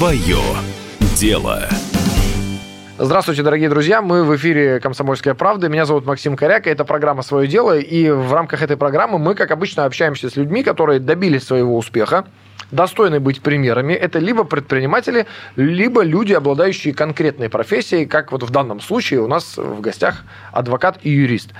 Свое дело. Здравствуйте, дорогие друзья. Мы в эфире «Комсомольская правда». Меня зовут Максим Коряк. Это программа «Свое дело». И в рамках этой программы мы, как обычно, общаемся с людьми, которые добились своего успеха, достойны быть примерами. Это либо предприниматели, либо люди, обладающие конкретной профессией, как вот в данном случае у нас в гостях адвокат и юрист.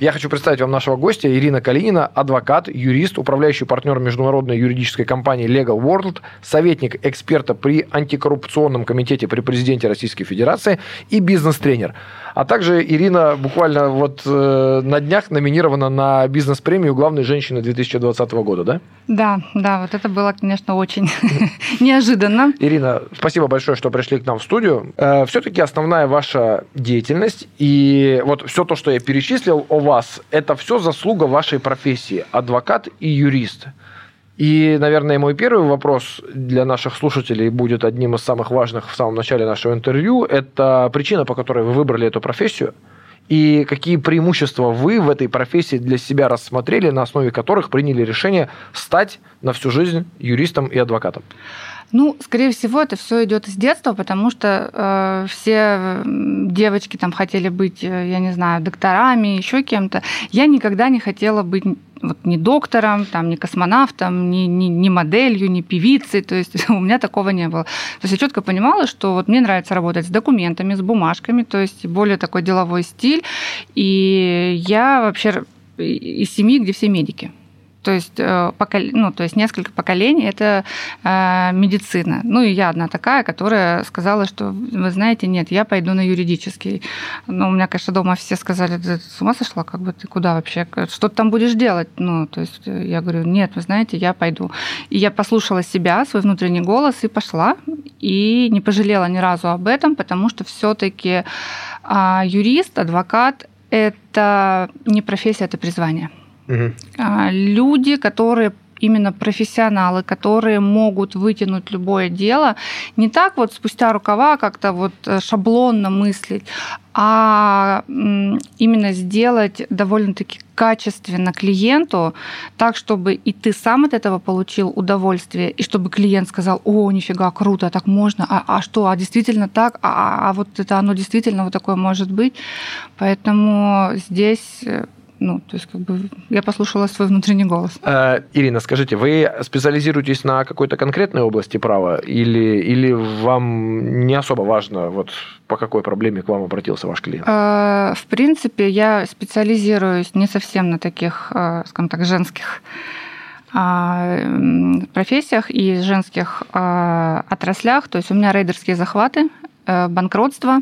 Я хочу представить вам нашего гостя Ирина Калинина, адвокат, юрист, управляющий партнер международной юридической компании Legal World, советник эксперта при антикоррупционном комитете при президенте Российской Федерации и бизнес-тренер. А также Ирина буквально вот э, на днях номинирована на бизнес-премию главной женщины 2020 года, да? Да, да, вот это было, конечно, очень неожиданно. Ирина, спасибо большое, что пришли к нам в студию. Э, Все-таки основная ваша деятельность и вот все то, что я перечислил о вас, это все заслуга вашей профессии, адвокат и юрист. И, наверное, мой первый вопрос для наших слушателей будет одним из самых важных в самом начале нашего интервью. Это причина, по которой вы выбрали эту профессию, и какие преимущества вы в этой профессии для себя рассмотрели, на основе которых приняли решение стать на всю жизнь юристом и адвокатом? Ну, скорее всего, это все идет из детства, потому что э, все девочки там хотели быть, э, я не знаю, докторами, еще кем-то. Я никогда не хотела быть вот ни доктором, там, ни космонавтом, ни, ни, ни моделью, ни певицей. То есть у меня такого не было. То есть я четко понимала, что вот мне нравится работать с документами, с бумажками, то есть более такой деловой стиль. И я вообще из семьи, где все медики то есть, э, ну, то есть несколько поколений это э, медицина. Ну и я одна такая, которая сказала, что вы знаете, нет, я пойду на юридический. Но у меня, конечно, дома все сказали, ты с ума сошла, как бы ты куда вообще, что ты там будешь делать? Ну, то есть э, я говорю, нет, вы знаете, я пойду. И я послушала себя, свой внутренний голос и пошла. И не пожалела ни разу об этом, потому что все-таки а, юрист, адвокат это не профессия, это призвание. Угу. Люди, которые именно профессионалы, которые могут вытянуть любое дело, не так вот спустя рукава как-то вот э, шаблонно мыслить, а именно сделать довольно-таки качественно клиенту, так, чтобы и ты сам от этого получил удовольствие, и чтобы клиент сказал, о, нифига, круто, так можно, а, а что, а действительно так, а, а, а вот это оно действительно вот такое может быть. Поэтому здесь э, ну, то есть как бы я послушала свой внутренний голос. Э, Ирина, скажите, вы специализируетесь на какой-то конкретной области права или, или вам не особо важно, вот по какой проблеме к вам обратился ваш клиент? Э, в принципе, я специализируюсь не совсем на таких, э, скажем так, женских а, профессиях и женских отраслях. То есть у меня рейдерские захваты, банкротство, а,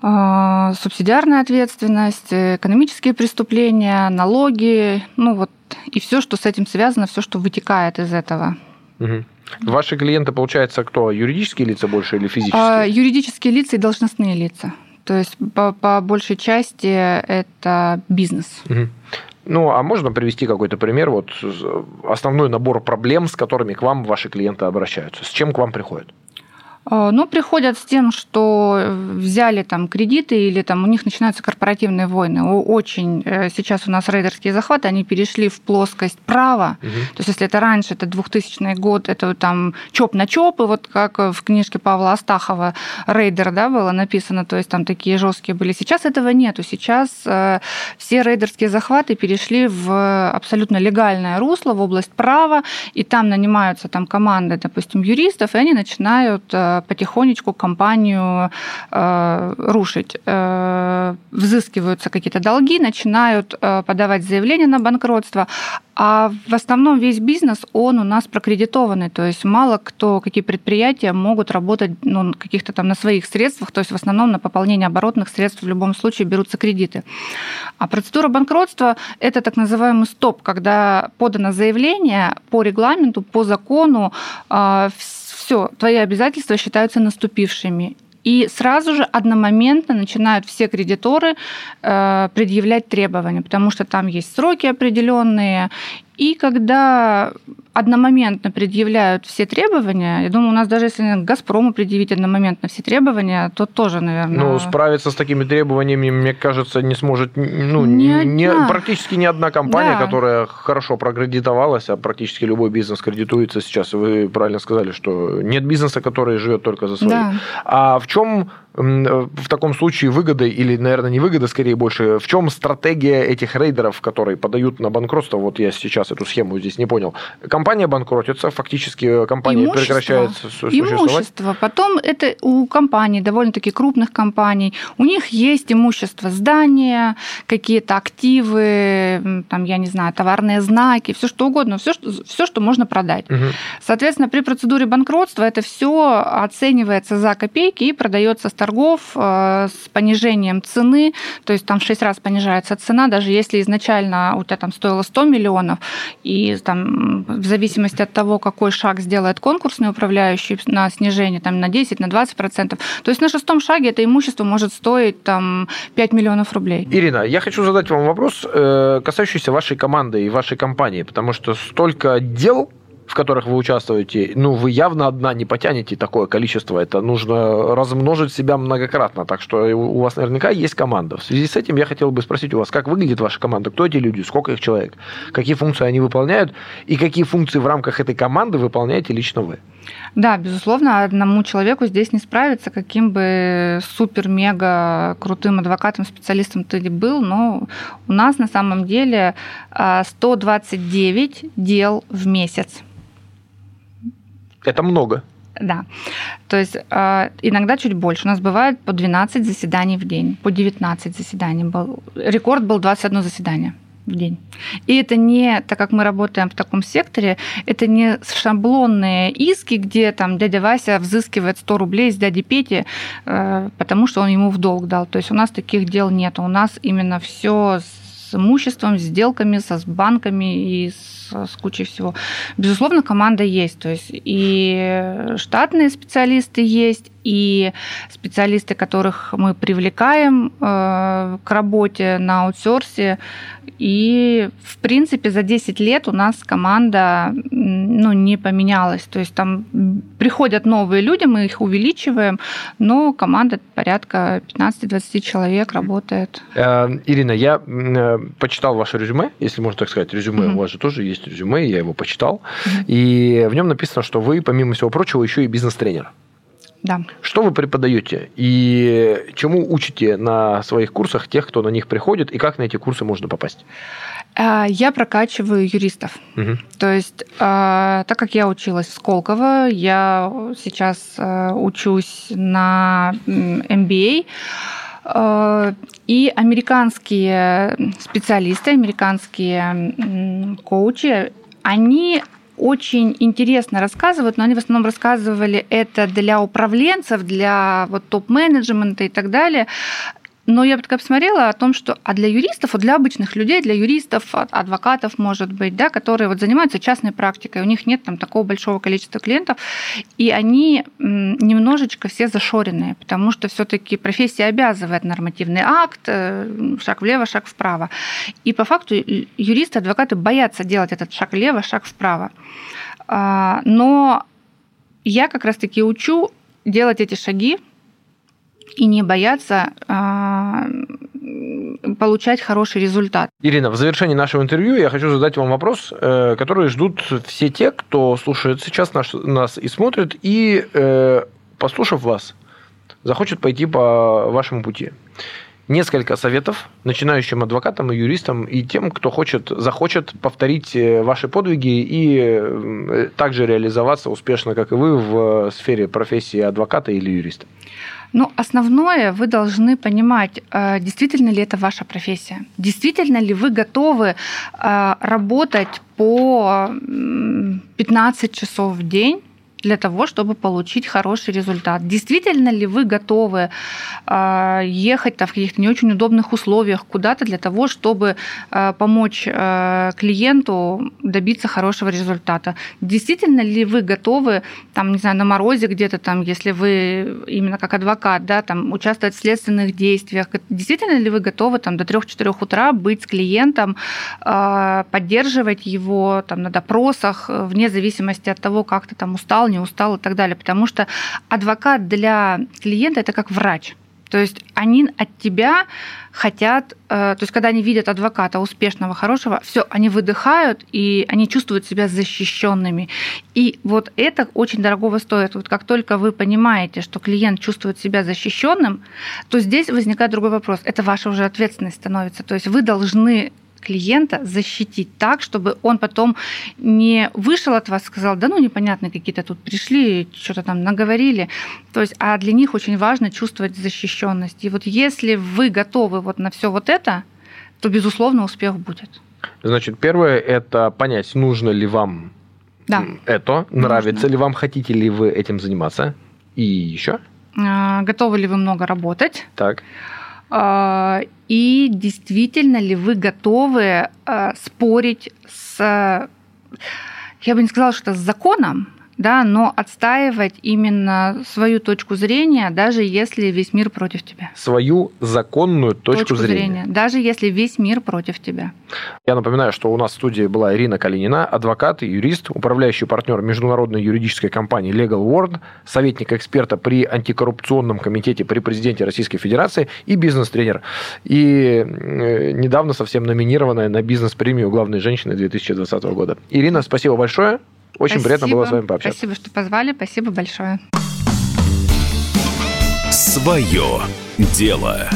субсидиарная ответственность, экономические преступления, налоги, ну вот и все, что с этим связано, все, что вытекает из этого. Угу. Ваши клиенты, получается, кто? Юридические лица больше или физические? А, юридические лица и должностные лица. То есть по, по большей части это бизнес. Угу. Ну, а можно привести какой-то пример, вот основной набор проблем, с которыми к вам ваши клиенты обращаются? С чем к вам приходят? А, ну, приходят с тем, что взяли там кредиты или там у них начинаются корпоративные войны. Очень э, сейчас у нас рейдерские захваты, они перешли в плоскость права. Угу. То есть если это раньше, это 2000 год, это там чоп на чоп, и вот как в книжке Павла Астахова рейдер, да, было написано, то есть там такие жесткие были. Сейчас этого нету. Сейчас э, все рейдерские захваты перешли в абсолютно легальное русло, в область права, и там нанимаются там команды, допустим, юристов, и они начинают э, потихонечку компанию э, рушить. Э, взыскиваются какие-то долги, начинают э, подавать заявления на банкротство, а в основном весь бизнес, он у нас прокредитованный, то есть мало кто, какие предприятия могут работать ну, каких-то там на своих средствах, то есть в основном на пополнение оборотных средств в любом случае берутся кредиты. А процедура банкротства – это так называемый стоп, когда подано заявление по регламенту, по закону, все, твои обязательства считаются наступившими. И сразу же одномоментно начинают все кредиторы э, предъявлять требования, потому что там есть сроки определенные. И когда одномоментно предъявляют все требования, я думаю, у нас даже если «Газпрому» предъявить одномоментно все требования, то тоже, наверное... Ну, справиться с такими требованиями, мне кажется, не сможет ну, не, не, практически ни одна компания, да. которая хорошо прокредитовалась, а практически любой бизнес кредитуется сейчас. Вы правильно сказали, что нет бизнеса, который живет только за свои. Да. А в чем в таком случае выгода, или, наверное, не выгода, скорее больше, в чем стратегия этих рейдеров, которые подают на банкротство? Вот я сейчас эту схему здесь не понял. Компания банкротится, фактически компания имущество, прекращает существовать. Имущество. Потом это у компаний, довольно-таки крупных компаний, у них есть имущество, здания, какие-то активы, там, я не знаю, товарные знаки, все что угодно, все, что, все, что можно продать. Угу. Соответственно, при процедуре банкротства это все оценивается за копейки и продается торгов э, с понижением цены, то есть там в 6 раз понижается цена, даже если изначально у тебя там стоило 100 миллионов, и там в зависимости от того, какой шаг сделает конкурсный управляющий на снижение там, на 10, на 20 процентов, то есть на шестом шаге это имущество может стоить там 5 миллионов рублей. Ирина, я хочу задать вам вопрос, э, касающийся вашей команды и вашей компании, потому что столько дел в которых вы участвуете, ну, вы явно одна не потянете такое количество. Это нужно размножить себя многократно. Так что у вас наверняка есть команда. В связи с этим я хотел бы спросить у вас, как выглядит ваша команда? Кто эти люди? Сколько их человек? Какие функции они выполняют? И какие функции в рамках этой команды выполняете лично вы? Да, безусловно, одному человеку здесь не справиться, каким бы супер-мега крутым адвокатом, специалистом ты был, но у нас на самом деле 129 а, дел в месяц. Это много. Да. То есть э, иногда чуть больше. У нас бывает по 12 заседаний в день, по 19 заседаний. Был. Рекорд был 21 заседание в день. И это не, так как мы работаем в таком секторе, это не шаблонные иски, где там дядя Вася взыскивает 100 рублей с дяди Пети, э, потому что он ему в долг дал. То есть у нас таких дел нет. У нас именно все с имуществом, с сделками, со с банками и с с кучей всего. Безусловно, команда есть. То есть и штатные специалисты есть, и специалисты, которых мы привлекаем э, к работе на аутсорсе. И, в принципе, за 10 лет у нас команда ну, не поменялась. То есть там приходят новые люди, мы их увеличиваем, но команда порядка 15-20 человек работает. Э, Ирина, я э, почитал ваше резюме, если можно так сказать. Резюме mm-hmm. у вас же тоже есть резюме, я его почитал. Mm-hmm. И в нем написано, что вы, помимо всего прочего, еще и бизнес-тренер. Да. Что вы преподаете и чему учите на своих курсах тех, кто на них приходит, и как на эти курсы можно попасть? А, я прокачиваю юристов. Угу. То есть, а, так как я училась в Сколково, я сейчас а, учусь на MBA. И американские специалисты, американские коучи, они очень интересно рассказывают, но они в основном рассказывали это для управленцев, для вот топ-менеджмента и так далее. Но я такая посмотрела о том, что а для юристов, вот для обычных людей, для юристов, адвокатов, может быть, да, которые вот занимаются частной практикой, у них нет там такого большого количества клиентов, и они немножечко все зашоренные, потому что все-таки профессия обязывает нормативный акт, э, шаг влево, шаг вправо. И по факту юристы, адвокаты боятся делать этот шаг влево, шаг вправо. А, но я как раз-таки учу делать эти шаги, и не бояться а, получать хороший результат. Ирина, в завершении нашего интервью я хочу задать вам вопрос, э, который ждут все те, кто слушает сейчас наш, нас и смотрит, и, э, послушав вас, захочет пойти по вашему пути. Несколько советов начинающим адвокатам и юристам и тем, кто хочет, захочет повторить э, ваши подвиги и также реализоваться успешно, как и вы, в сфере профессии адвоката или юриста. Ну, основное, вы должны понимать, э, действительно ли это ваша профессия. Действительно ли вы готовы э, работать по 15 часов в день для того, чтобы получить хороший результат. Действительно ли вы готовы э, ехать в каких-то не очень удобных условиях куда-то для того, чтобы э, помочь э, клиенту добиться хорошего результата? Действительно ли вы готовы, там, не знаю, на морозе где-то там, если вы именно как адвокат, да, там, участвовать в следственных действиях? Действительно ли вы готовы там до 3-4 утра быть с клиентом, поддерживать его там на допросах, вне зависимости от того, как ты там устал, не устал и так далее. Потому что адвокат для клиента это как врач. То есть они от тебя хотят, э, то есть когда они видят адвоката успешного, хорошего, все, они выдыхают и они чувствуют себя защищенными. И вот это очень дорогого стоит. Вот как только вы понимаете, что клиент чувствует себя защищенным, то здесь возникает другой вопрос. Это ваша уже ответственность становится. То есть вы должны клиента защитить так, чтобы он потом не вышел от вас и сказал, да ну непонятно, какие-то тут пришли, что-то там наговорили. То есть, а для них очень важно чувствовать защищенность. И вот если вы готовы вот на все вот это, то, безусловно, успех будет. Значит, первое – это понять, нужно ли вам да. это, нравится нужно. ли вам, хотите ли вы этим заниматься. И еще? А, готовы ли вы много работать? Так. А, и действительно ли вы готовы а, спорить с, я бы не сказала, что с законом, да, но отстаивать именно свою точку зрения, даже если весь мир против тебя. Свою законную точку, точку зрения. зрения. Даже если весь мир против тебя. Я напоминаю, что у нас в студии была Ирина Калинина, адвокат и юрист, управляющий партнер международной юридической компании Legal World, советник эксперта при антикоррупционном комитете при президенте Российской Федерации и бизнес-тренер. И э, недавно совсем номинированная на бизнес-премию главной женщины 2020 года. Ирина, спасибо большое. Очень спасибо. приятно было с вами пообщаться. Спасибо, что позвали. Спасибо большое. Свое дело.